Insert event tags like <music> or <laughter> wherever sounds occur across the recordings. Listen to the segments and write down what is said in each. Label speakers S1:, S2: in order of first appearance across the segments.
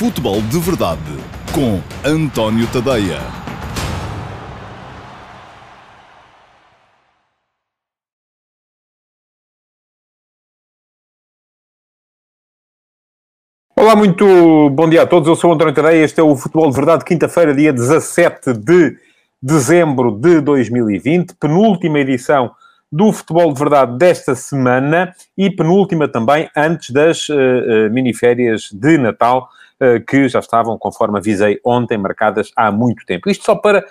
S1: Futebol de Verdade com António Tadeia.
S2: Olá, muito bom dia a todos. Eu sou António Tadeia. Este é o Futebol de Verdade, quinta-feira, dia 17 de dezembro de 2020, penúltima edição do Futebol de Verdade desta semana e penúltima também antes das uh, uh, miniférias de Natal, que já estavam, conforme avisei ontem, marcadas há muito tempo. Isto só para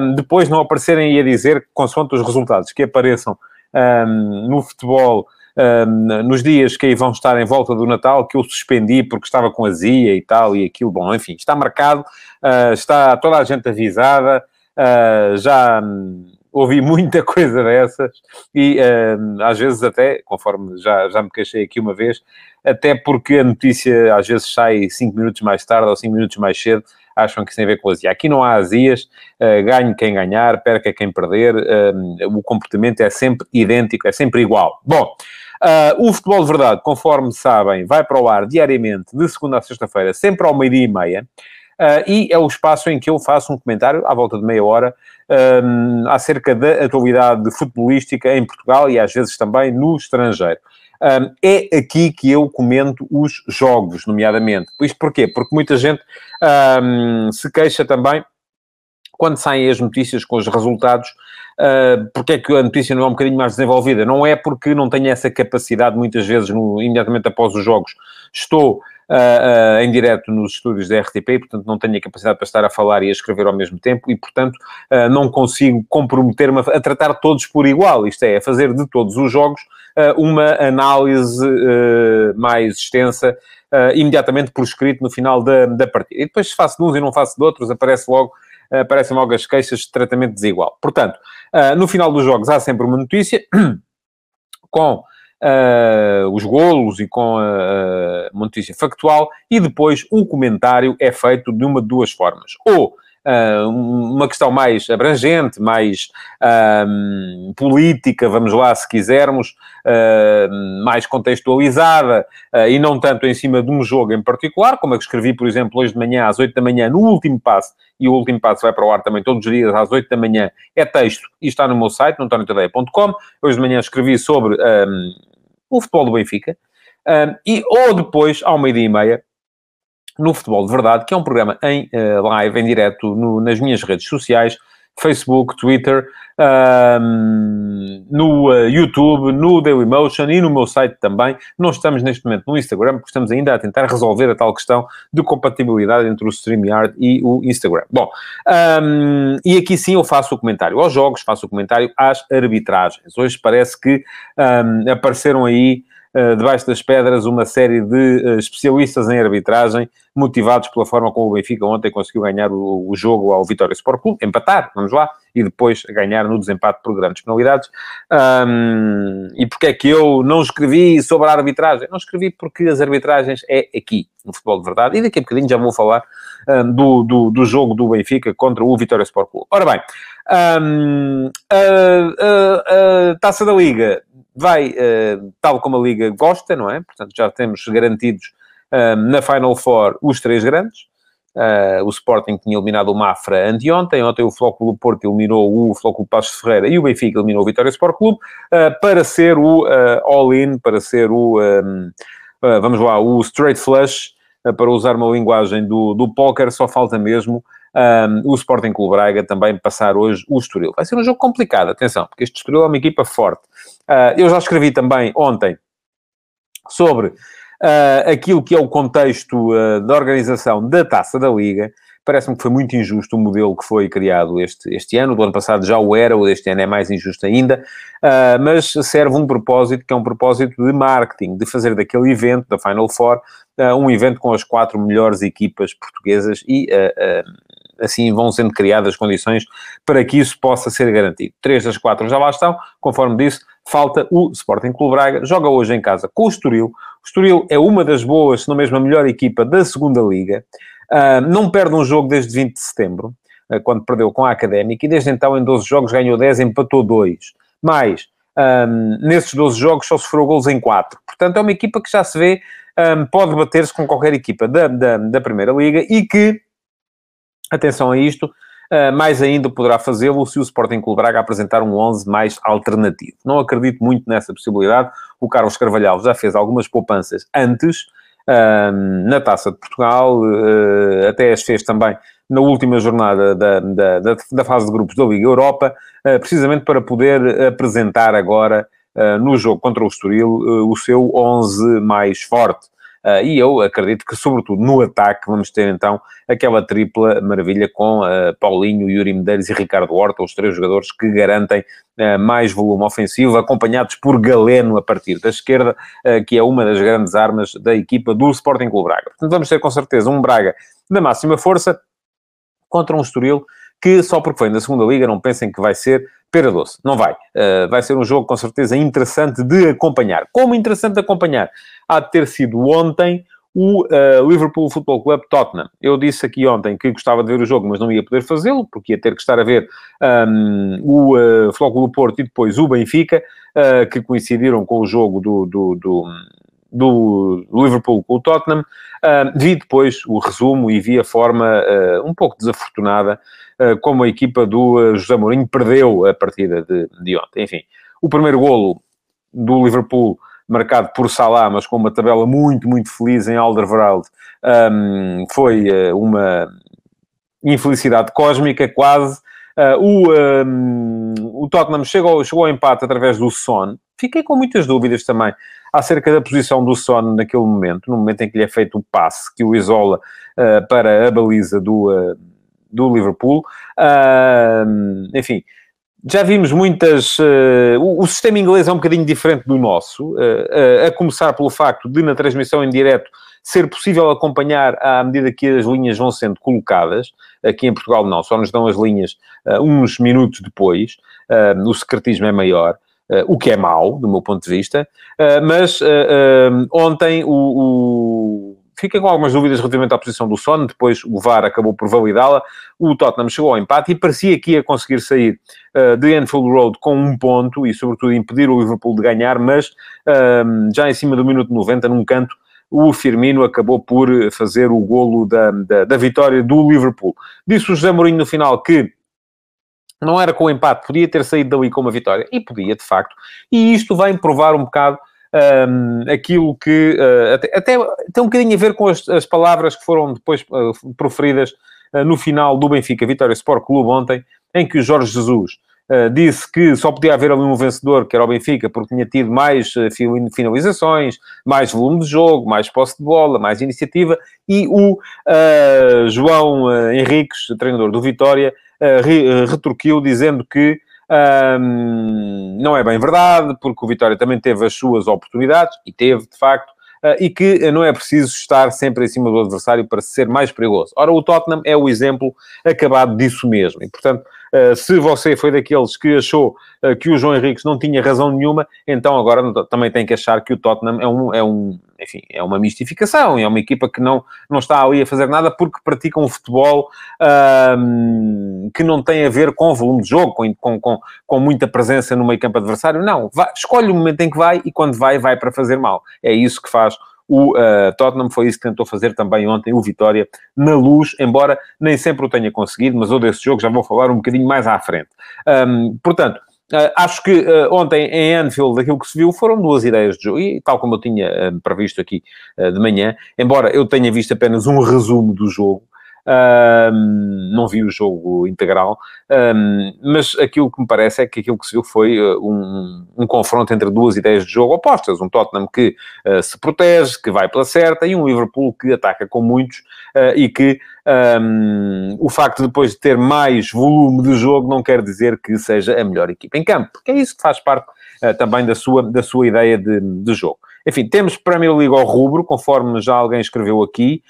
S2: um, depois não aparecerem a dizer, consoante os resultados que apareçam um, no futebol um, nos dias que aí vão estar em volta do Natal, que eu suspendi porque estava com azia e tal, e aquilo, bom, enfim, está marcado, está toda a gente avisada, já ouvi muita <laughs> coisa dessas e uh, às vezes até, conforme já, já me queixei aqui uma vez, até porque a notícia às vezes sai cinco minutos mais tarde ou cinco minutos mais cedo, acham que isso tem a ver com azia. Aqui não há azias, uh, ganhe quem ganhar, perca quem perder, uh, o comportamento é sempre idêntico, é sempre igual. Bom, Uh, o Futebol de Verdade, conforme sabem, vai para o ar diariamente, de segunda a sexta-feira, sempre ao meio-dia e meia. Uh, e é o espaço em que eu faço um comentário, à volta de meia hora, um, acerca da atualidade futebolística em Portugal e às vezes também no estrangeiro. Um, é aqui que eu comento os jogos, nomeadamente. Isto porquê? Porque muita gente um, se queixa também quando saem as notícias com os resultados, uh, porque é que a notícia não é um bocadinho mais desenvolvida? Não é porque não tenho essa capacidade, muitas vezes, no, imediatamente após os jogos, estou uh, em direto nos estúdios da RTP, portanto não tenho a capacidade para estar a falar e a escrever ao mesmo tempo e, portanto, uh, não consigo comprometer-me a, a, tratar todos por igual, isto é, a fazer de todos os jogos uma análise mais extensa imediatamente por escrito no final da, da partida. E depois se faço de uns e não faço de outros, aparece logo aparecem logo as queixas de tratamento desigual. Portanto, no final dos jogos há sempre uma notícia <clears throat> com uh, os golos e com a, uma notícia factual, e depois o comentário é feito de uma de duas formas. Ou Uh, uma questão mais abrangente, mais uh, política, vamos lá, se quisermos, uh, mais contextualizada e não tanto em cima de um jogo em particular, como é que escrevi, por exemplo, hoje de manhã às 8 da manhã, no último passo, e o último passo vai para o ar também todos os dias às 8 da manhã, é texto e está no meu site, no. Hoje de manhã escrevi sobre um, o futebol do Benfica, um, e, ou depois, ao meio-dia e meia, no Futebol de Verdade, que é um programa em uh, live, em direto, no, nas minhas redes sociais, Facebook, Twitter, um, no uh, YouTube, no Dailymotion e no meu site também. Não estamos neste momento no Instagram, porque estamos ainda a tentar resolver a tal questão de compatibilidade entre o StreamYard e o Instagram. Bom, um, e aqui sim eu faço o comentário aos jogos, faço o comentário às arbitragens. Hoje parece que um, apareceram aí eh, debaixo das pedras uma série de uh, especialistas em arbitragem, motivados pela forma como o Benfica ontem conseguiu ganhar o, o jogo ao Vitória Sport Clube, empatar, vamos lá, e depois ganhar no desempate por grandes penalidades. Um, e porque é que eu não escrevi sobre a arbitragem? Não escrevi porque as arbitragens é aqui, no futebol de verdade, e daqui a bocadinho já vou falar um, do, do, do, jogo do Benfica contra o Vitória Sport Clube. Ora bem, um, a, Taça da Liga vai, uh, tal como a Liga gosta, não é? Portanto, já temos garantidos na Final Four os três grandes. Uh, o Sporting tinha eliminado o Mafra anteontem, ontem o Flóculo Porto eliminou o Flóculo Passos Ferreira e o Benfica eliminou o Vitória Sport Clube para ser o all-in, para ser o, um, vamos lá, o straight flush, para usar uma linguagem do, do póquer, só falta mesmo um, o Sporting Clube Braga também passar hoje o Estoril. Vai ser um jogo complicado, atenção, porque este Estoril é uma equipa forte. Uh, eu já escrevi também ontem sobre uh, aquilo que é o contexto uh, da organização da Taça da Liga. Parece-me que foi muito injusto o modelo que foi criado este, este ano. Do ano passado já o era, o deste ano é mais injusto ainda. Uh, mas serve um propósito que é um propósito de marketing, de fazer daquele evento, da Final Four, uh, um evento com as quatro melhores equipas portuguesas e uh, assim vão sendo criadas condições para que isso possa ser garantido. Três das quatro já lá estão, conforme disse, falta o Sporting Clube Braga, joga hoje em casa com o Estoril. O Estoril é uma das boas, se não mesmo a melhor equipa da segunda Liga. Uh, não perde um jogo desde 20 de setembro, uh, quando perdeu com a Académica, e desde então em 12 jogos ganhou 10, empatou 2. Mais, um, nesses 12 jogos só sofreu gols em 4. Portanto, é uma equipa que já se vê, um, pode bater-se com qualquer equipa da, da, da Primeira Liga e que, atenção a isto, Uh, mais ainda poderá fazê-lo se o Sporting Clube Braga apresentar um 11 mais alternativo. Não acredito muito nessa possibilidade. O Carlos Carvalhal já fez algumas poupanças antes, uh, na Taça de Portugal, uh, até as fez também na última jornada da, da, da, da fase de grupos da Liga Europa, precisamente para poder apresentar agora, no jogo contra o Estoril, o seu 11 mais forte. Uh, e eu acredito que, sobretudo no ataque, vamos ter então aquela tripla maravilha com uh, Paulinho, Yuri Medeiros e Ricardo Horta, os três jogadores que garantem uh, mais volume ofensivo, acompanhados por Galeno a partir da esquerda, que é uma das grandes armas da equipa do Sporting Clube Braga. Portanto, vamos ter com certeza um Braga da máxima força contra um Estoril que só porque vem da segunda liga não pensem que vai ser pera doce. Não vai. Uh, vai ser um jogo com certeza interessante de acompanhar. Como interessante de acompanhar? Há de ter sido ontem o uh, Liverpool Football Club Tottenham. Eu disse aqui ontem que gostava de ver o jogo, mas não ia poder fazê-lo, porque ia ter que estar a ver um, o uh, Flóculo do Porto e depois o Benfica, uh, que coincidiram com o jogo do, do, do, do Liverpool com o Tottenham. Uh, vi depois o resumo e vi a forma uh, um pouco desafortunada como a equipa do José Mourinho perdeu a partida de, de ontem. Enfim, o primeiro golo do Liverpool marcado por Salah, mas com uma tabela muito, muito feliz em Alderweireld, um, foi uma infelicidade cósmica, quase. Uh, o, um, o Tottenham chegou, chegou ao empate através do Son. Fiquei com muitas dúvidas também acerca da posição do Son naquele momento, no momento em que lhe é feito o passe que o isola uh, para a baliza do, uh, do Liverpool. enfim, já vimos muitas. Uh, o, o, sistema inglês é um bocadinho diferente do nosso, uh, uh, a começar pelo facto de, na transmissão em direto, ser possível acompanhar à medida que as linhas vão sendo colocadas. Aqui em Portugal, não, só nos dão as linhas uns minutos depois. o secretismo é maior. Uh, o que é mau, do meu ponto de vista, uh, mas uh, ontem o, o... Fiquei com algumas dúvidas relativamente à posição do Son, depois o VAR acabou por validá-la, o Tottenham chegou ao empate e parecia que ia conseguir sair de Anfield Road com um ponto e, sobretudo, impedir o Liverpool de ganhar, mas já em cima do minuto 90, num canto, o Firmino acabou por fazer o golo da, da, da vitória do Liverpool. Disse o José Mourinho no final que não era com o empate, podia ter saído dali com uma vitória. E podia, de facto. E isto vai provar um bocado um, aquilo que... Uh, até, até, tem um bocadinho a ver com as, as palavras que foram depois uh, proferidas uh, no final do Benfica Vitória Sport Clube ontem, em que o Jorge Jesus disse que só podia haver ali um vencedor, que era o Benfica, porque tinha tido mais finalizações, mais volume de jogo, mais posse de bola, mais iniciativa, e o João Henriques, treinador do Vitória, retorquiu dizendo que um, não é bem verdade, porque o Vitória também teve as suas oportunidades, e teve, de facto, uh, e que não é preciso estar sempre em cima do adversário para ser mais perigoso. Ora, o Tottenham é o exemplo acabado disso mesmo, e, portanto, se você foi daqueles que achou uh, que o João Henriques não tinha razão nenhuma, então agora também tem que achar que o Tottenham é um, é um enfim, é uma mistificação, é uma equipa que não, não está ali a fazer nada porque pratica um futebol que não tem a ver com volume de jogo, com, com, com, com muita presença no meio campo adversário. Não, vai, escolhe o momento em que vai e quando vai, vai para fazer mal. É isso que faz o uh, Tottenham foi isso que tentou fazer também ontem, o Vitória, na luz, embora nem sempre o tenha conseguido, mas eu desse jogo já vou falar um bocadinho mais à frente. Um, portanto, Uh, acho que uh, ontem em Anfield, aquilo que se viu foram duas ideias de jogo, e tal como eu tinha previsto aqui de manhã, embora eu tenha visto apenas um resumo do jogo, não vi o jogo integral, mas aquilo que me parece é que aquilo que se viu foi um, um confronto entre duas ideias de jogo opostas. Um Tottenham que se protege, que vai pela certa, e um Liverpool que ataca com muitos e que um, o facto de depois de ter mais volume de jogo não quer dizer que seja a melhor equipa em campo, porque é isso que faz parte uh, também da sua, da sua ideia de, de jogo. Enfim, temos Premier League ao rubro, conforme já alguém escreveu aqui.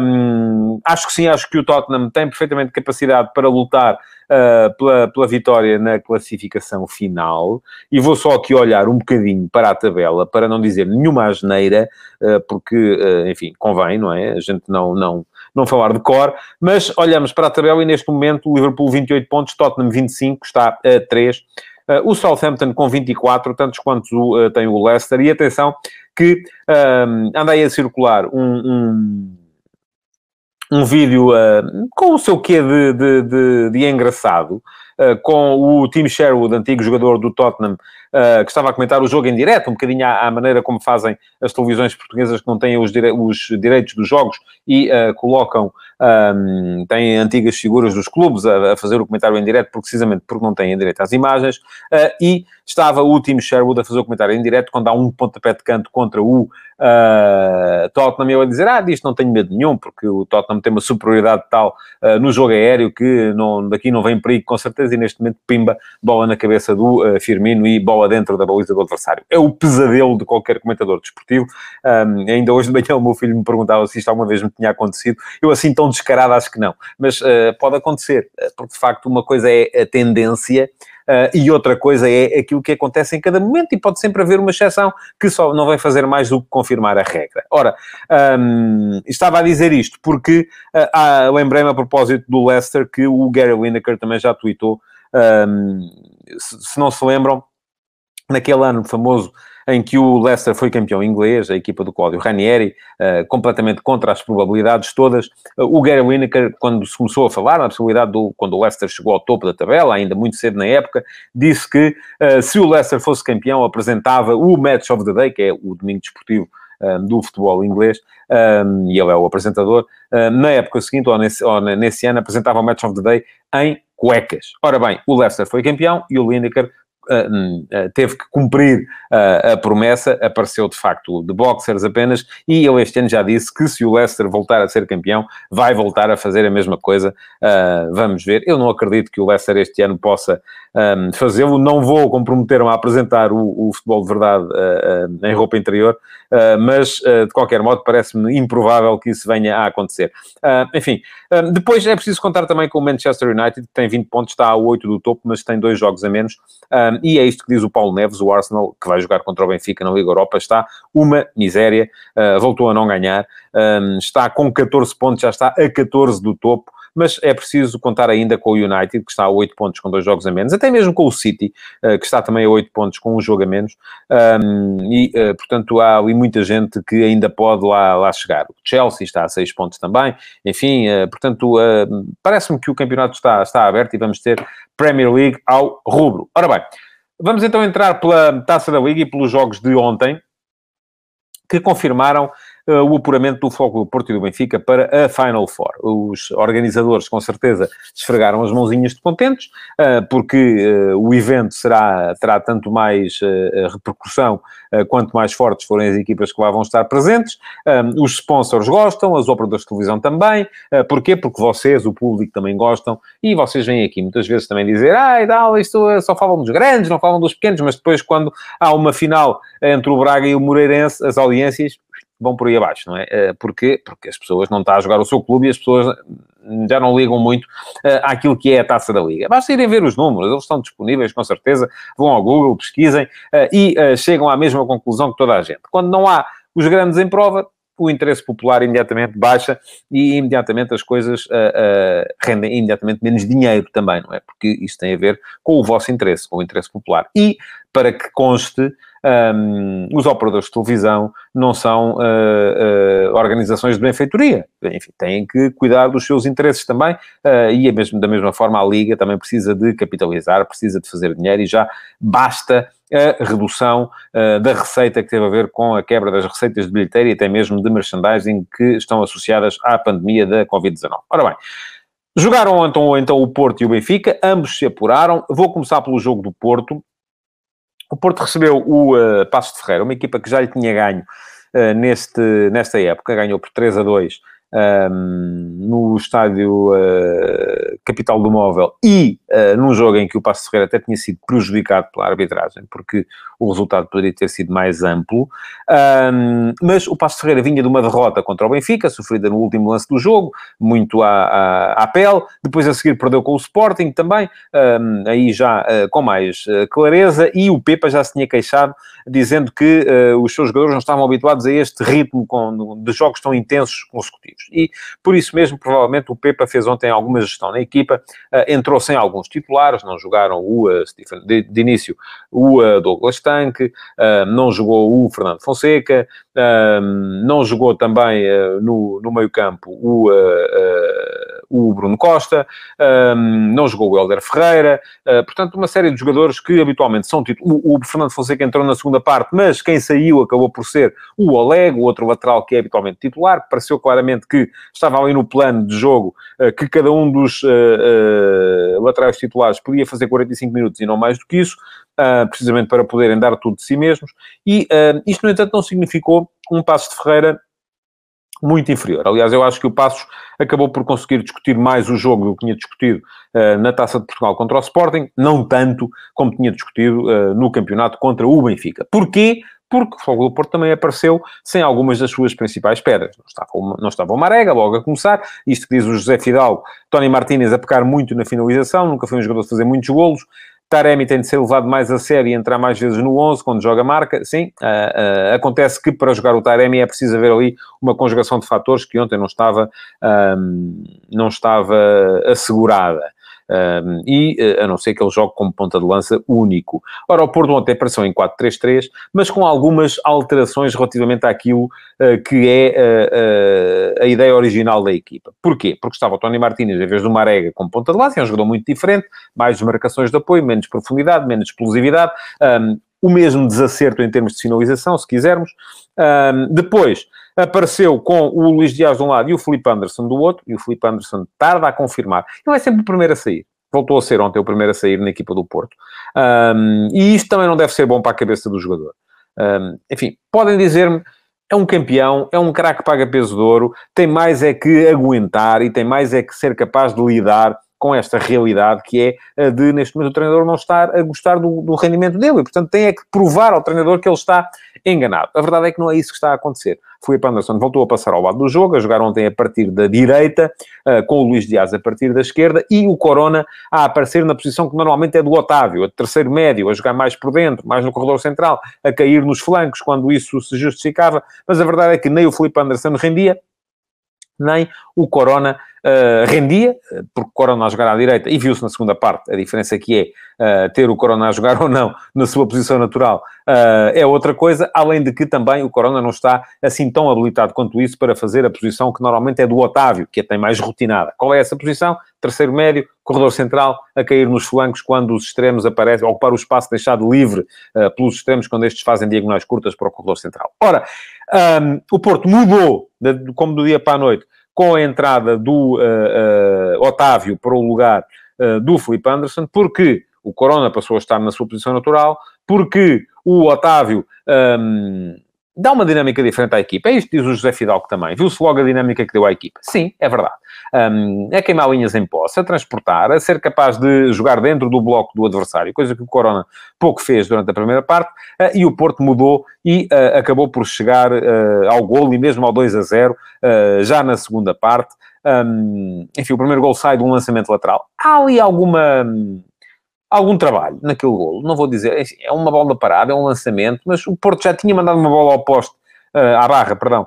S2: Um, acho que sim, acho que o Tottenham tem perfeitamente capacidade para lutar uh, pela, pela vitória na classificação final. E vou só aqui olhar um bocadinho para a tabela, para não dizer nenhuma asneira, uh, porque, uh, enfim, convém, não é? A gente não, não, não falar de cor, mas olhamos para a tabela e neste momento o Liverpool 28 pontos, Tottenham 25, está a 3 o Southampton com 24, tantos quanto tem o Leicester. E atenção que um, anda aí a circular um, um, um vídeo uh, com o seu quê de, de, de, de engraçado, com o Tim Sherwood, antigo jogador do Tottenham, uh, que estava a comentar o jogo em direto, um bocadinho à, maneira como fazem as televisões portuguesas que não têm os, dire os direitos dos jogos e uh, colocam, um, têm antigas figuras dos clubes a, a, fazer o comentário em direto, precisamente porque não têm direito às imagens, uh, e estava o Tim Sherwood a fazer o comentário em direto quando há um pontapé de canto contra o uh, Tottenham, eu a dizer, ah, disto não tenho medo nenhum, porque o Tottenham tem uma superioridade tal uh, no jogo aéreo que não, daqui não vem perigo, com certeza, e neste momento pimba, bola na cabeça do uh, Firmino e bola dentro da baliza do adversário. É o pesadelo de qualquer comentador desportivo. Um, ainda hoje de manhã o meu filho me perguntava se isto alguma vez me tinha acontecido. Eu assim tão descarado acho que não, mas pode acontecer, porque de facto uma coisa é a tendência e outra coisa é aquilo que acontece em cada momento, e pode sempre haver uma exceção que só não vai fazer mais do que confirmar a regra. Ora, um, estava a dizer isto porque uh, lembrei-me a propósito do Leicester que o Gary Lineker também já tweetou. Um, se, se não se lembram, naquele ano famoso em que o Leicester foi campeão inglês, a equipa do Cláudio Ranieri, uh, completamente contra as probabilidades todas. Uh, o Gary Lineker, quando se começou a falar na possibilidade do, quando o Leicester chegou ao topo da tabela, ainda muito cedo na época, disse que uh, se o Leicester fosse campeão, apresentava o Match of the Day, que é o domingo desportivo do futebol inglês, um, e ele é o apresentador, na época seguinte, ou nesse, ou nesse ano, apresentava o Match of the Day em cuecas. Ora bem, o Leicester foi campeão e o Lineker teve que cumprir uh, a promessa, apareceu de facto de boxers apenas, e ele este ano já disse que se o Leicester voltar a ser campeão, vai voltar a fazer a mesma coisa. Vamos ver. Eu não acredito que o Leicester este ano possa um, fazê-lo. Não vou comprometer-me a apresentar o, o, futebol de verdade em roupa interior, mas de qualquer modo parece-me improvável que isso venha a acontecer. enfim, depois é preciso contar também com o Manchester United, que tem 20 pontos, está a 8 do topo, mas tem dois jogos a menos. E é isto que diz o Paulo Neves, o Arsenal, que vai jogar contra o Benfica na Liga Europa, está uma miséria, voltou a não ganhar, um, está com 14 pontos, já está a 14 do topo mas é preciso contar ainda com o United, que está a 8 pontos com dois jogos a menos, até mesmo com o City, eh, que está também a 8 pontos com um jogo a menos, e, eh, portanto, há ali muita gente que ainda pode lá, lá chegar. O Chelsea está a 6 pontos também, enfim, eh, portanto, parece-me que o campeonato está, está aberto e vamos ter Premier League ao rubro. Ora bem, vamos então entrar pela Taça da Liga e pelos jogos de ontem, que confirmaram o apuramento do Foco do Porto e do Benfica para a Final Four. Os organizadores, com certeza, esfregaram as mãozinhas de contentes, uh, porque uh, o evento será, terá tanto mais repercussão quanto mais fortes forem as equipas que lá vão estar presentes. os sponsors gostam, as operadores de televisão também. porquê? Porque vocês, o público, também gostam e vocês vêm aqui muitas vezes também dizer ah, tal, isto só falam dos grandes, não falam dos pequenos, mas depois quando há uma final entre o Braga e o Moreirense, as audiências vão por aí abaixo, não é? Eh, porquê? Porque as pessoas não estão a jogar o seu clube e as pessoas já não ligam muito uh, àquilo que é a taça da Liga. Basta irem ver os números, eles estão disponíveis, com certeza, vão ao Google, pesquisem uh, e uh, chegam à mesma conclusão que toda a gente. Quando não há os grandes em prova, o interesse popular imediatamente baixa e imediatamente as coisas rendem imediatamente menos dinheiro também, não é? Porque isto tem a ver com o vosso interesse, com o interesse popular. E, para que conste, um, os operadores de televisão não são uh, uh, organizações de benfeitoria. Enfim, têm que cuidar dos seus interesses também uh, e, mesmo, da mesma forma, a Liga também precisa de capitalizar, precisa de fazer dinheiro e já basta a redução da receita que teve a ver com a quebra das receitas de bilheteira e até mesmo de merchandising que estão associadas à pandemia da Covid-19. Ora bem, jogaram então, então o Porto e o Benfica, ambos se apuraram. Vou começar pelo jogo do Porto. O Porto recebeu o uh, Passos de Ferreira, uma equipa que já lhe tinha ganho uh, neste, nesta época, ganhou por 3 a 2 um, no estádio uh, Capital do Móvel e uh, num jogo em que o Passo Ferreira até tinha sido prejudicado pela arbitragem, porque o resultado poderia ter sido mais amplo. Um, mas o Passo Ferreira vinha de uma derrota contra o Benfica, sofrida no último lance do jogo, muito à, à, à pele. Depois a seguir perdeu com o Sporting também, um, aí já uh, com mais clareza. E o Pepa já se tinha queixado, dizendo que os seus jogadores não estavam habituados a este ritmo com, de jogos tão intensos consecutivos. E, por isso mesmo, provavelmente, o Pepa fez ontem alguma gestão na equipa, entrou sem alguns titulares, não jogaram o, de, de início, o Douglas Tanque, não jogou o Fernando Fonseca, não jogou também no, no meio campo o, o Bruno Costa, não jogou o Helder Ferreira, portanto, uma série de jogadores que habitualmente são titulares. O, o Fernando Fonseca entrou na segunda parte, mas quem saiu acabou por ser o Oleg, o outro lateral que é habitualmente titular. Pareceu claramente que estava ali no plano de jogo uh, que cada um dos uh, uh, laterais titulares podia fazer 45 minutos e não mais do que isso, precisamente para poderem dar tudo de si mesmos. E isto, no entanto, não significou um passo de Ferreira muito inferior. Aliás, eu acho que o Passos acabou por conseguir discutir mais o jogo do que tinha discutido uh, na Taça de Portugal contra o Sporting, não tanto como tinha discutido uh, no campeonato contra o Benfica. Porquê? Porque o Fogo do Porto também apareceu sem algumas das suas principais pedras. Não estava, uma, não estava o Marega logo a começar, isto que diz o José Fidalgo, Tony Martínez a pecar muito na finalização, nunca foi um jogador de fazer muitos golos, Taremi tem de ser levado mais a sério e entrar mais vezes no 11 quando joga marca. Sim, uh, uh, acontece que para jogar o Taremi é preciso haver ali uma conjugação de fatores que ontem não estava, não estava assegurada. Um, e eh, a não ser que ele jogue como ponta de lança único. Ora, o Porto ontem apareceu em 4-3-3, mas com algumas alterações relativamente àquilo uh, que é uh, uh, a ideia original da equipa. Porquê? Porque estava o Tony Martínez, em vez do Marega, como ponta de lança, é um jogador muito diferente, mais marcações de apoio, menos profundidade, menos explosividade, um, o mesmo desacerto em termos de finalização, se quisermos. Um, depois, apareceu com o Luís Dias de um lado e o Felipe Anderson do outro, e o Felipe Anderson tarda a confirmar. Ele é sempre o primeiro a sair. Voltou a ser ontem o primeiro a sair na equipa do Porto. Um, e isto também não deve ser bom para a cabeça do jogador. Um, enfim, podem dizer-me, é um campeão, é um craque paga peso de ouro, tem mais é que aguentar e tem mais é que ser capaz de lidar com esta realidade que é a de, neste momento, o treinador não estar a gostar do, do rendimento dele. E, portanto, tem é que provar ao treinador que ele está enganado. A verdade é que não é isso que está a acontecer. Felipe Anderson voltou a passar ao lado do jogo, a jogar ontem a partir da direita, uh, com o Luís Dias a partir da esquerda, e o Corona a aparecer na posição que normalmente é do Otávio, a terceiro médio, a jogar mais por dentro, mais no corredor central, a cair nos flancos quando isso se justificava, mas a verdade é que nem o Felipe Anderson rendia, nem o Corona uh, rendia, porque o Corona a jogar à direita, e viu-se na segunda parte, a diferença que é uh, ter o Corona a jogar <laughs> ou não na sua posição natural uh, é outra coisa, além de que também o Corona não está assim tão habilitado quanto isso para fazer a posição que normalmente é do Otávio, que é tem mais rotinada. Qual é essa posição? Terceiro médio, corredor central, a cair nos flancos quando os extremos aparecem, ocupar o espaço deixado livre pelos extremos quando estes fazem diagonais curtas para o corredor central. Ora, um, o Porto mudou, de, como do dia para a noite, com a entrada do uh, uh, Otávio para o lugar uh, do Felipe Anderson, porque o Corona passou a estar na sua posição natural, porque o Otávio um, dá uma dinâmica diferente à equipa. É isto que diz o José Fidalgo também. Viu-se logo a dinâmica que deu à equipa. Sim, é verdade. Um, é queimar linhas em posse, a transportar, a ser capaz de jogar dentro do bloco do adversário, coisa que o Corona pouco fez durante a primeira parte, uh, e o Porto mudou e uh, acabou por chegar uh, ao golo e mesmo ao 2 a 0, já na segunda parte. Um, enfim, o primeiro gol sai de um lançamento lateral. Há ali alguma algum trabalho naquele golo. Não vou dizer, é uma bola parada, é um lançamento, mas o Porto já tinha mandado uma bola ao poste, uh, à barra, perdão,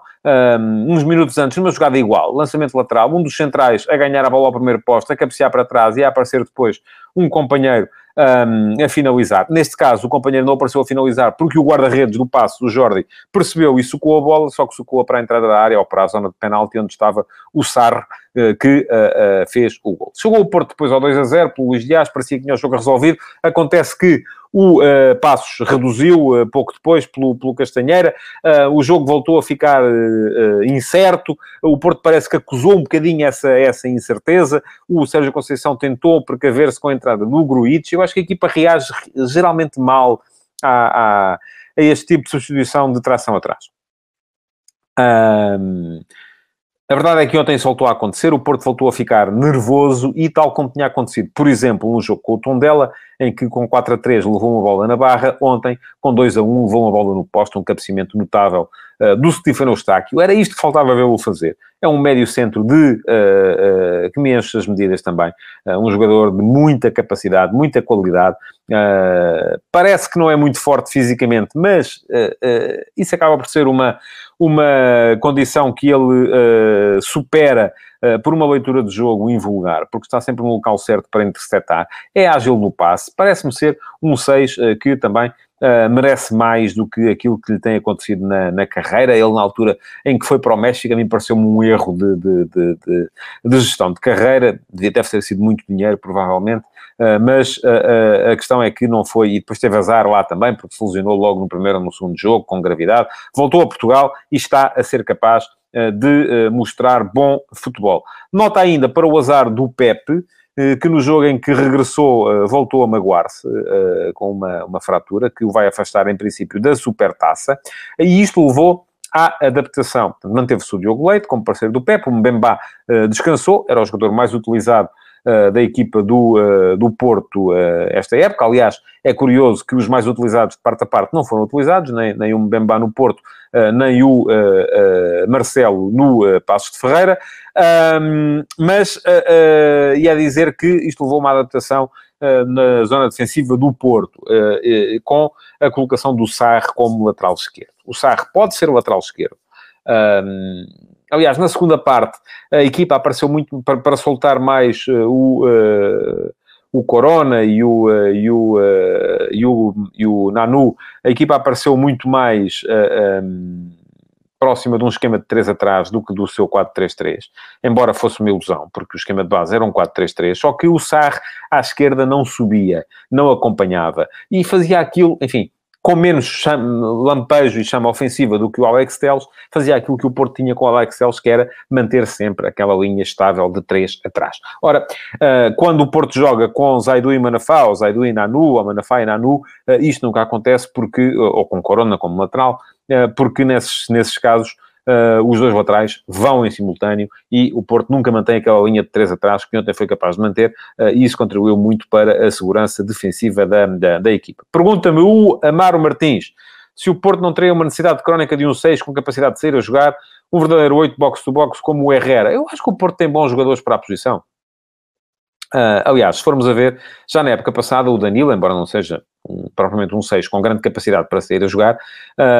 S2: um, uns minutos antes, numa jogada igual, lançamento lateral, um dos centrais a ganhar a bola ao primeiro poste, a cabecear para trás e a aparecer depois um companheiro um, a finalizar. Neste caso, o companheiro não apareceu a finalizar porque o guarda-redes do passo, o Jordi, percebeu e socou a bola, só que socou para a entrada da área ou para a zona de penalti onde estava o Sarre, uh, que uh, uh, fez o gol. Chegou o Porto depois ao 2 a 0 pelo Luís Dias, parecia que tinha o jogo resolvido. Acontece que o uh, Passos reduziu uh, pouco depois pelo, pelo Castanheira. Uh, o jogo voltou a ficar incerto. O Porto parece que acusou um bocadinho essa, essa incerteza. O Sérgio Conceição tentou precaver-se com a entrada do Gruitch. Eu acho que a equipa reage geralmente mal a, a, a este tipo de substituição de tração atrás. Um, a verdade é que ontem isso voltou a acontecer, o Porto voltou a ficar nervoso e tal como tinha acontecido, por exemplo, num jogo com o Tondela, em que com 4 a 3 levou uma bola na barra, ontem com 2 a 1 levou uma bola no posto, um cabeceamento notável uh, do Stefano Eustáquio. Era isto que faltava vê-lo fazer. É um médio centro de, uh, uh, que me enche as medidas também. um jogador de muita capacidade, muita qualidade. parece que não é muito forte fisicamente, mas isso acaba por ser uma, uma condição que ele supera por uma leitura de jogo invulgar, porque está sempre no local certo para interceptar. É ágil no passe. Parece-me ser um 6 que também uh, merece mais do que aquilo que lhe tem acontecido na, na, carreira. Ele, na altura em que foi para o México, a mim pareceu-me um erro de, de, de, de, gestão de carreira. Deve ter sido muito dinheiro, provavelmente. Uh, mas uh, a questão é que não foi, e depois teve azar lá também, porque se lesionou logo no primeiro ou no segundo jogo, com gravidade, voltou a Portugal e está a ser capaz de mostrar bom futebol. Nota ainda para o azar do Pepe, eh, que no jogo em que regressou eh, voltou a magoar-se eh, com uma, uma fratura que o vai afastar em princípio da supertaça e isto levou à adaptação. Manteve-se o Diogo Leite como parceiro do Pep, o Mbemba descansou, era o jogador mais utilizado da equipa do, uh, do Porto uh, esta época. Aliás, é curioso que os mais utilizados de parte a parte não foram utilizados, nem, nem o Mbemba no Porto, nem o Marcelo no Passos de Ferreira. Mas uh, ia dizer que isto levou uma adaptação na zona defensiva do Porto, com a colocação do Sarre como lateral esquerdo. O Sarre pode ser lateral esquerdo. Um, Aliás, na segunda parte, a equipa apareceu muito para, para soltar mais uh, o, uh, o Corona e o, uh, e, o, e, o, e o Nanu. A equipa apareceu muito mais um, próxima de um esquema de 3 atrás do que do seu 4-3-3. Embora fosse uma ilusão, porque o esquema de base era um 4-3-3. Só que o Sarre à esquerda não subia, não acompanhava. E fazia aquilo, enfim com menos lampejo e chama ofensiva do que o Alex Telles, fazia aquilo que o Porto tinha com o Alex Telles, que era manter sempre aquela linha estável de três atrás. Ora, uh, quando o Porto joga com Zaidu e Manafá, ou Zaidu e Nanu, ou Manafá e Nanu, uh, isto nunca acontece porque, ou com Corona como lateral, porque nesses, nesses casos uh, os dois laterais vão em simultâneo e o Porto nunca mantém aquela linha de três atrás que ontem foi capaz de manter uh, e isso contribuiu muito para a segurança defensiva da, da, da equipa. Pergunta-me o Amaro Martins se o Porto não teria uma necessidade crónica de um 6 com capacidade de sair a jogar um verdadeiro 8 box-to-box como o Herrera. Eu acho que o Porto tem bons jogadores para a posição. Uh, aliás, se formos a ver, já na época passada, o Danilo, embora não seja um, propriamente um 6 com grande capacidade para sair a jogar,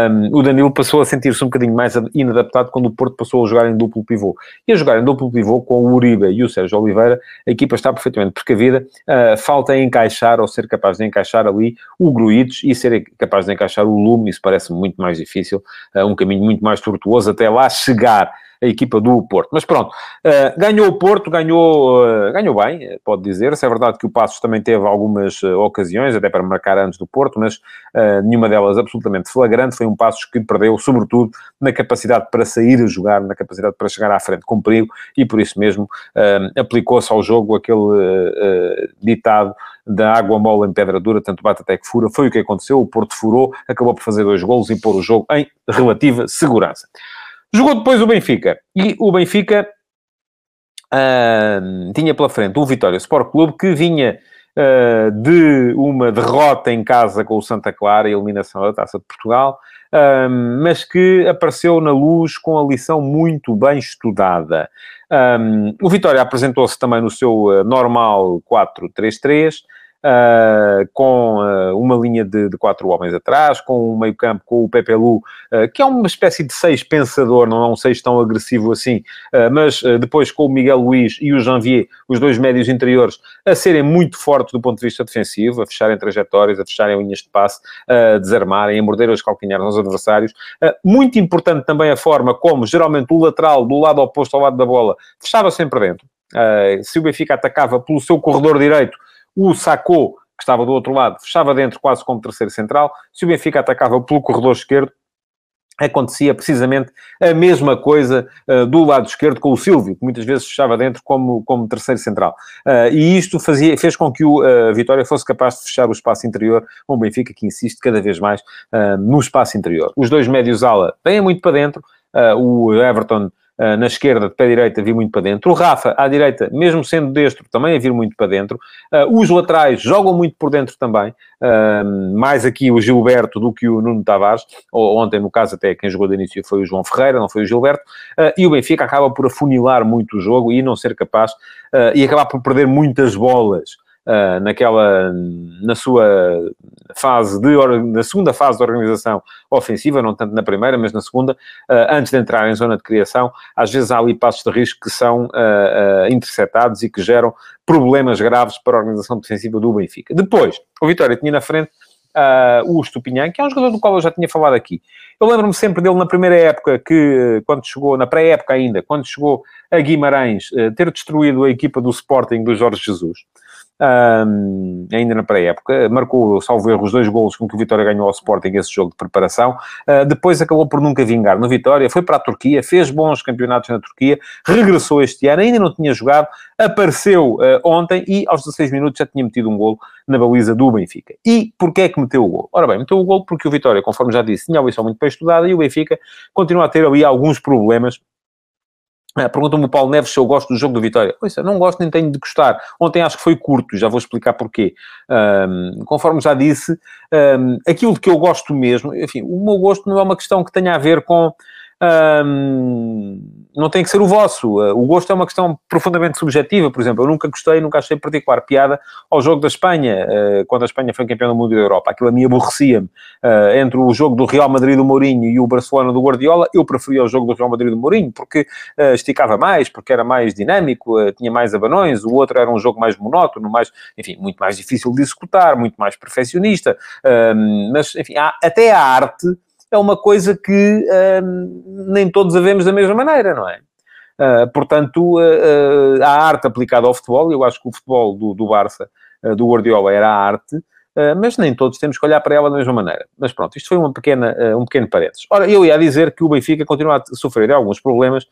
S2: um, o Danilo passou a sentir-se um bocadinho mais inadaptado quando o Porto passou a jogar em duplo pivô. E a jogar em duplo pivô com o Uribe e o Sérgio Oliveira, a equipa está perfeitamente precavida. Uh, falta encaixar ou ser capaz de encaixar ali o Gruites e ser capaz de encaixar o Lume. Isso parece muito mais difícil, uh, um caminho muito mais tortuoso até lá chegar a equipa do Porto. Mas pronto, uh, ganhou o Porto, ganhou, uh, ganhou bem, pode dizer-se. É verdade que o Passos também teve algumas uh, ocasiões, até para marcar antes do Porto, mas nenhuma delas absolutamente flagrante. Foi um Passos que perdeu, sobretudo, na capacidade para sair a jogar, na capacidade para chegar à frente com perigo, e por isso mesmo aplicou-se ao jogo aquele ditado da água mole em pedra dura, tanto bate até que fura. Foi o que aconteceu, o Porto furou, acabou por fazer dois golos e pôr o jogo em relativa segurança. Jogou depois o Benfica. E o Benfica uh, tinha pela frente o Vitória Sport Clube, que vinha uh, de uma derrota em casa com o Santa Clara, eliminação da Taça de Portugal, uh, mas que apareceu na luz com a lição muito bem estudada. Um, o Vitória apresentou-se também no seu normal 4-3-3, uh, com uh, uma linha de, de, quatro homens atrás, com um meio campo com o Pepe Lu, uh, que é uma espécie de seis pensador, não é um seis tão agressivo assim, mas depois com o Miguel Luiz e o Janvier, os dois médios interiores, a serem muito fortes do ponto de vista defensivo, a fecharem trajetórias, a fecharem linhas de passe, a desarmarem, a morder os calcanhares aos adversários. muito importante também a forma como, geralmente, o lateral do lado oposto ao lado da bola fechava sempre dentro. se o Benfica atacava pelo seu corredor direito, o Sacou, que estava do outro lado, fechava dentro quase como terceiro central. Se o Benfica atacava pelo corredor esquerdo, acontecia precisamente a mesma coisa uh, do lado esquerdo com o Silvio, que muitas vezes fechava dentro como, como terceiro central. Uh, e isto fazia, fez com que o uh, Vitória fosse capaz de fechar o espaço interior, o Benfica que insiste cada vez mais no espaço interior. Os dois médios ala vêm muito para dentro, o Everton Uh, na esquerda, de pé direito, a vir muito para dentro. O Rafa, à direita, mesmo sendo destro, também a vir muito para dentro. Uh, os laterais jogam muito por dentro também. Uh, mais aqui o Gilberto do que o Nuno Tavares. Ou, ontem, no caso, até quem jogou de início foi o João Ferreira, não foi o Gilberto. e o Benfica acaba por afunilar muito o jogo e não ser capaz... e acabar por perder muitas bolas uh, naquela, na sua fase de, na segunda fase de organização ofensiva, não tanto na primeira, mas na segunda, uh, antes de entrar em zona de criação, às vezes há ali passos de risco que são uh, interceptados e que geram problemas graves para a organização defensiva do Benfica. Depois, o Vitória tinha na frente uh, o Estupinhan, que é um jogador do qual eu já tinha falado aqui. Eu lembro-me sempre dele na primeira época, que quando chegou, na pré-época ainda, quando chegou a Guimarães, uh, ter destruído a equipa do Sporting do Jorge Jesus um, ainda na pré-época, marcou, salvo erro, os dois golos com que o Vitória ganhou ao Sporting esse jogo de preparação, uh, depois acabou por nunca vingar no Vitória, foi para a Turquia, fez bons campeonatos na Turquia, regressou este ano, ainda não tinha jogado, apareceu uh, ontem e aos 16 minutos já tinha metido um golo na baliza do Benfica. E porquê é que meteu o golo? Ora bem, meteu o golo porque o Vitória, conforme já disse, tinha a lição muito bem estudada e o Benfica continua a ter ali alguns problemas Pergunta-me o Paulo Neves se eu gosto do jogo do Vitória. Pois é, não gosto nem tenho de gostar. Ontem acho que foi curto, já vou explicar porquê. Um, conforme já disse, um, aquilo que eu gosto mesmo, enfim, o meu gosto não é uma questão que tenha a ver com não tem que ser o vosso. Uh, o gosto é uma questão profundamente subjetiva. Por exemplo, eu nunca gostei, nunca achei particular piada ao jogo da Espanha, uh, quando a Espanha foi campeã do mundo da Europa. Aquilo a mim aborrecia-me. Uh, entre o jogo do Real Madrid do Mourinho e o Barcelona do Guardiola, eu preferia o jogo do Real Madrid do Mourinho, porque esticava mais, porque era mais dinâmico, tinha mais abanões. O outro era um jogo mais monótono, mais, enfim, muito mais difícil de executar, muito mais perfeccionista. mas, enfim, até a arte é uma coisa que uh, nem todos a vemos da mesma maneira, não é? Uh, portanto, uh, a arte aplicada ao futebol, eu acho que o futebol do, do Barça, do Guardiola, era a arte, mas nem todos temos que olhar para ela da mesma maneira. Mas pronto, isto foi uma pequena, um pequeno paredes. Ora, eu ia dizer que o Benfica continua a sofrer alguns problemas.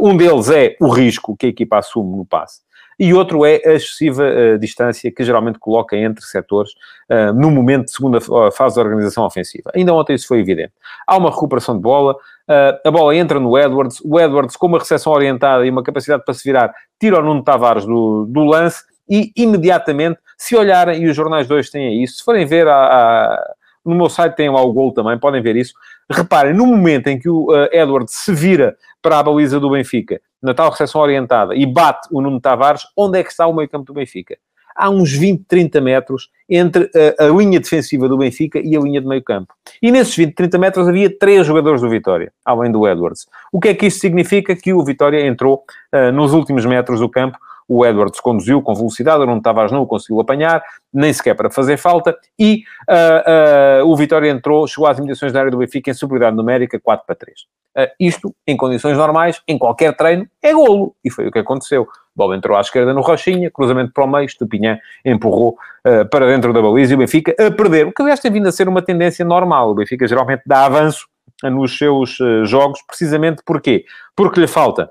S2: um deles é o risco que a equipa assume no passe e outro é a excessiva uh, distância que geralmente coloca entre setores uh, no momento de segunda fase da organização ofensiva. Ainda ontem isso foi evidente. Há uma recuperação de bola, a bola entra no Edwards, o Edwards com uma recepção orientada e uma capacidade para se virar, tira o Nuno Tavares do, do lance e imediatamente, se olharem, e os jornais hoje têm isso, se forem ver a, a no meu site tem lá o gol também, podem ver isso. Reparem, no momento em que o uh, Edward se vira para a baliza do Benfica, na tal recepção orientada, e bate o Nuno Tavares, onde é que está o meio campo do Benfica? Há uns 20, 30 metros entre a, a linha defensiva do Benfica e a linha de meio campo. E nesses 20, 30 metros havia três jogadores do Vitória, além do Edwards. O que é que isso significa? Que o Vitória entrou uh, nos últimos metros do campo o Edwards conduziu com velocidade, o Nuno Tavares não o conseguiu apanhar, nem sequer para fazer falta, e uh, uh, o Vitória entrou, chegou às imediações da área do Benfica em superioridade numérica 4 para 3. Uh, isto, em condições normais, em qualquer treino, é golo, e foi o que aconteceu. Bola entrou à esquerda no Rochinha, cruzamento para o meio, Estupinhã empurrou para dentro da baliza e o Benfica a perder, o que aliás tem vindo a ser uma tendência normal. O Benfica geralmente dá avanço nos seus jogos, precisamente porquê? Porque lhe falta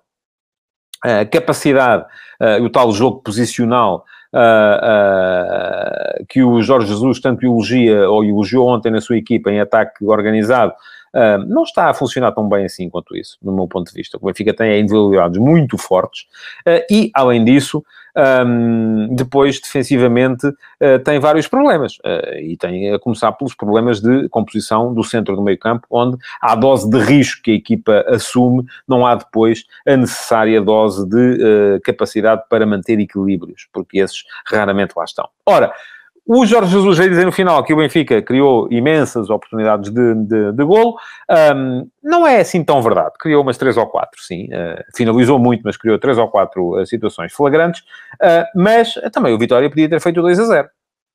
S2: a capacidade, uh, o tal jogo posicional uh, uh, que o Jorge Jesus tanto elogia, ou elogiou ontem na sua equipa em ataque organizado, não está a funcionar tão bem assim quanto isso, no meu ponto de vista. O Benfica tem individualidades muito fortes e, além disso, um, depois, defensivamente, uh, tem vários problemas. Uh, e tem a começar pelos problemas de composição do centro do meio campo, onde há dose de risco que a equipa assume, não há depois a necessária dose de uh, capacidade para manter equilíbrios, porque esses raramente lá estão. Ora, o Jorge Jesus veio dizer no final que o Benfica criou imensas oportunidades de, de, de golo. Um, não é assim tão verdade. Criou umas três ou quatro, sim. Uh, finalizou muito, mas criou três ou quatro uh, situações flagrantes. Uh, mas também o Vitória podia ter feito 2 a 0.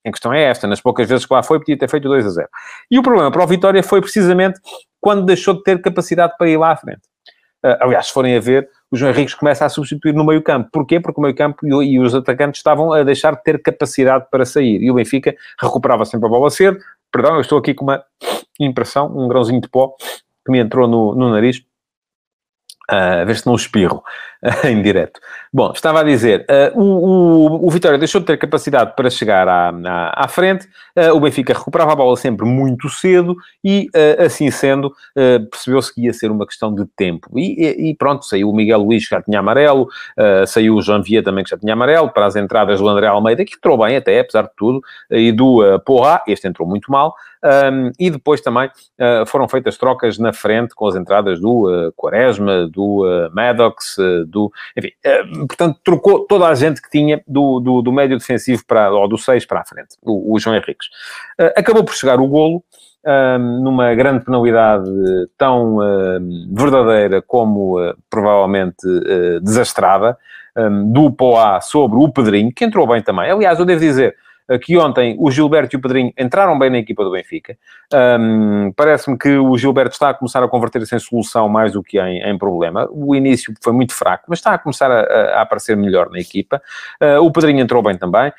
S2: A questão é esta, nas poucas vezes que lá foi, podia ter feito 2 a 0. E o problema para o Vitória foi precisamente quando deixou de ter capacidade para ir lá à frente. aliás, se forem a ver, o João Henriques começa a substituir no meio campo. Porquê? Porque o meio campo e os atacantes estavam a deixar de ter capacidade para sair. E o Benfica recuperava sempre a bola cedo. Perdão, eu estou aqui com uma impressão, um grãozinho de pó que me entrou no, no nariz. Uh, a ver se não espirro. <laughs> em direto. Bom, estava a dizer, uh, o, o, o, Vitória deixou de ter capacidade para chegar à, à, à frente, uh, o Benfica recuperava a bola sempre muito cedo e, uh, assim sendo, percebeu-se que ia ser uma questão de tempo. E, e, pronto, saiu o Miguel Luís, que já tinha amarelo, saiu o João Via também, que já tinha amarelo, para as entradas do André Almeida, que entrou bem até, apesar de tudo, e do uh, Porra, este entrou muito mal, um, e depois também foram feitas trocas na frente com as entradas do Quaresma, do Maddox, do... Enfim, portanto, trocou toda a gente que tinha do, do, do médio defensivo para, ou do 6 para a frente, o, o João Henriques. Uh, acabou por chegar o golo, uh, numa grande penalidade tão uh, verdadeira como provavelmente desastrada, um, do Poá sobre o Pedrinho, que entrou bem também. Aliás, eu devo dizer, que ontem o Gilberto e o Pedrinho entraram bem na equipa do Benfica. Um, Parece-me que o Gilberto está a começar a converter-se em solução mais do que em, em, problema. O início foi muito fraco, mas está a começar a, a aparecer melhor na equipa. Uh, o Pedrinho entrou bem também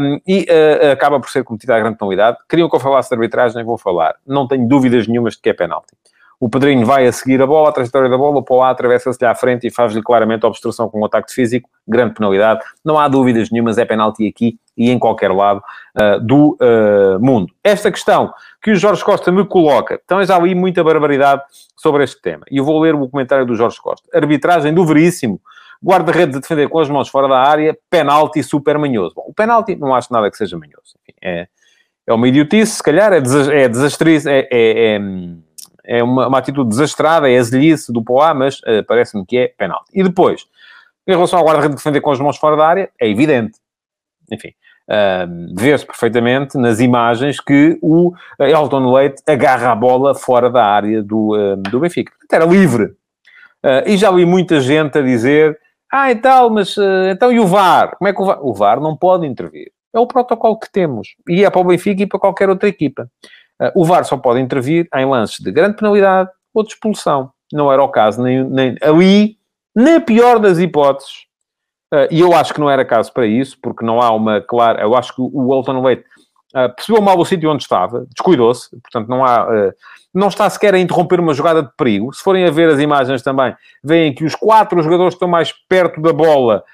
S2: um, e uh, acaba por ser cometida a grande penalidade. Queriam que eu falasse de arbitragem, vou falar. Não tenho dúvidas nenhumas de que é penalti. O Pedrinho vai a seguir a bola, a trajetória da bola, o Poá atravessa-se-lhe à frente e faz-lhe claramente obstrução com o ataque físico. Grande penalidade. Não há dúvidas nenhumas, é penalti aqui e em qualquer lado uh, do uh, mundo. Esta questão que o Jorge Costa me coloca, então já li muita barbaridade sobre este tema. E eu vou ler o comentário do Jorge Costa. Arbitragem do Veríssimo. Guarda-redes a defender com as mãos fora da área, penalti super manhoso. Bom, o penalti não acho nada que seja manhoso. Enfim, é, é uma idiotice, se calhar, é, desas, é desastriz, é, é, é é uma, uma atitude desastrada, é azelice do Poá, mas uh, parece-me que é penalti. E depois, em relação ao guarda-redes defender com as mãos fora da área, é evidente. Enfim, uh, vê-se perfeitamente nas imagens que o Elton Leite agarra a bola fora da área do, uh, do Benfica. Era livre. Uh, e já vi muita gente a dizer, ah, e tal, mas então e o VAR? Como é que o VAR? O VAR não pode intervir. É o protocolo que temos. E é para o Benfica e para qualquer outra equipa. Uh, o VAR só pode intervir em lances de grande penalidade ou de expulsão. Não era o caso nem, nem ali, na pior das hipóteses. Uh, e eu acho que não era caso para isso, porque não há uma clara. Eu acho que o Elton Leite uh, percebeu mal o sítio onde estava, descuidou-se, portanto, não há. não está sequer a interromper uma jogada de perigo. Se forem a ver as imagens também, veem que os quatro jogadores que estão mais perto da bola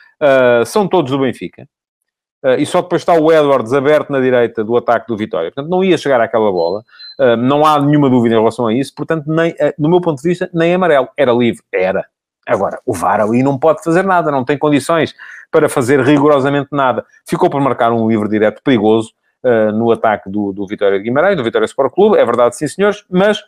S2: são todos do Benfica. Uh, e só depois está o Edwards aberto na direita do ataque do Vitória. Portanto, não ia chegar àquela bola. Uh, não há nenhuma dúvida em relação a isso. Portanto, nem, uh, meu ponto de vista, nem amarelo. Era livre. Era. Agora, o VAR ali não pode fazer nada. Não tem condições para fazer rigorosamente nada. Ficou por marcar um livre direto perigoso no ataque do, do Vitória de Guimarães, do Vitória Sport Clube. É verdade, sim, senhores. Mas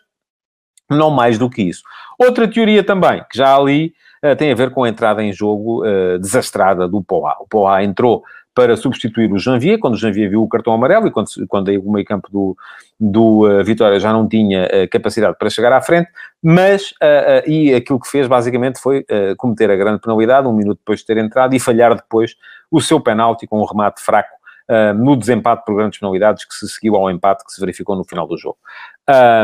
S2: não mais do que isso. Outra teoria também, que já ali tem a ver com a entrada em jogo desastrada do Poá. O Poá entrou para substituir o Janvier, quando o Janvier viu o cartão amarelo e quando, quando o meio campo do, do uh, Vitória já não tinha uh, capacidade para chegar à frente, mas, uh, e aquilo que fez basicamente foi cometer a grande penalidade, um minuto depois de ter entrado, e falhar depois o seu penalti com um remate fraco no desempate por grandes penalidades que se seguiu ao empate que se verificou no final do jogo.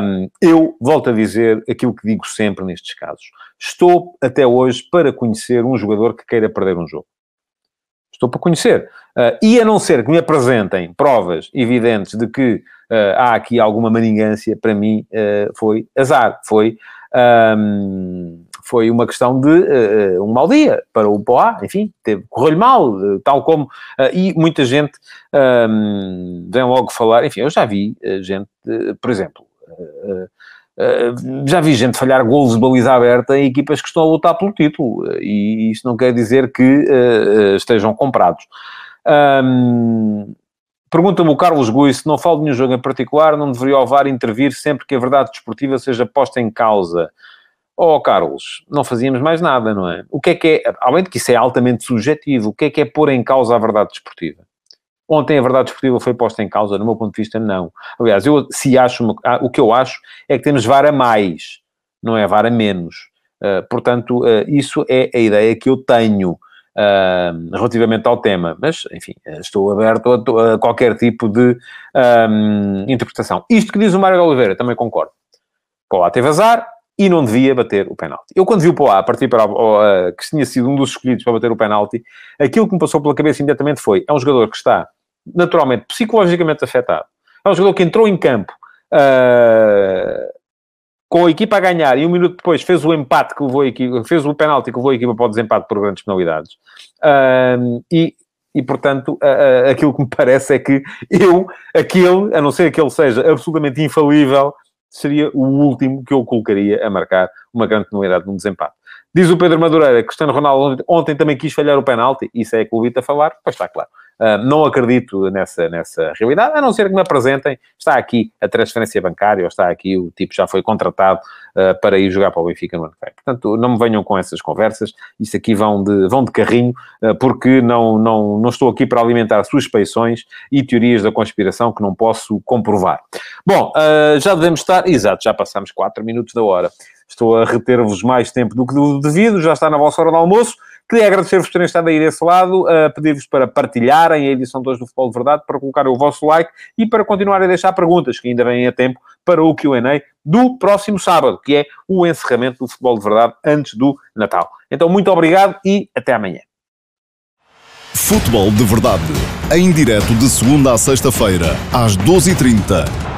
S2: Um, eu volto a dizer aquilo que digo sempre nestes casos. Estou até hoje para conhecer um jogador que queira perder um jogo. Estou para conhecer. Uh, e a não ser que me apresentem provas evidentes de que uh, há aqui alguma maningância, para mim uh, foi azar. Foi, um, foi uma questão de um mau dia para o Poá, enfim, correu-lhe mal, tal como. e muita gente um, vem logo falar, enfim, eu já vi gente, por exemplo. Uh, já vi gente falhar golos de baliza aberta em equipas que estão a lutar pelo título, e isso não quer dizer que uh, estejam comprados. Um, Pergunta-me o Carlos Gui se não falo de nenhum jogo em particular, não deveria o VAR intervir sempre que a verdade desportiva seja posta em causa. Oh, Carlos, não fazíamos mais nada, não é? O que é que é, além de que isso é altamente subjetivo, o que é que é pôr em causa a verdade desportiva? Ontem a verdade desportiva foi posta em causa, no meu ponto de vista, não. Aliás, eu se acho, ah, o que eu acho é que temos VAR a mais, não é VAR a menos. Uh, portanto, uh, isso é a ideia que eu tenho uh, relativamente ao tema. Mas, enfim, estou aberto a, a qualquer tipo de um, interpretação. Isto que diz o Mário Oliveira, também concordo. Pô, teve azar, e não devia bater o penalti. Eu, quando vi o Poá partir para o, que tinha sido um dos escolhidos para bater o penalti, aquilo que me passou pela cabeça imediatamente foi: é um jogador que está naturalmente, psicologicamente afetado. É um jogador que entrou em campo uh, com a equipa a ganhar e um minuto depois fez o empate que levou a equipa, fez o penalti que levou a equipa para o desempate por grandes penalidades. Um, e, e, portanto, uh, uh, aquilo que me parece é que eu, aquele, a não ser que ele seja absolutamente infalível, seria o último que eu colocaria a marcar uma grande penalidade num desempate. Diz o Pedro Madureira que Cristiano Ronaldo ontem também quis falhar o penalti. Isso é clubita a falar? Pois está claro. Uh, não acredito nessa, nessa realidade, a não ser que me apresentem. Está aqui a transferência bancária, ou está aqui o tipo já foi contratado uh, para ir jogar para o Benfica no ano que vem. Portanto, não me venham com essas conversas. Isso aqui vão de, vão de carrinho, uh, porque não, não, não estou aqui para alimentar suspeições e teorias da conspiração que não posso comprovar. Bom, já devemos estar... Exato, já passamos 4 minutos da hora. Estou a reter-vos mais tempo do que devido, já está na vossa hora de almoço. Queria agradecer-vos por terem estado aí desse lado, a pedir-vos para partilharem a edição 2 do Futebol de Verdade, para colocarem o vosso like e para continuarem a deixar perguntas, que ainda vêm a tempo, para o Q&A do próximo sábado, que é o encerramento do Futebol de Verdade antes do Natal. Então, muito obrigado e até amanhã.
S1: Futebol de Verdade, em direto de segunda a sexta-feira, às 12h30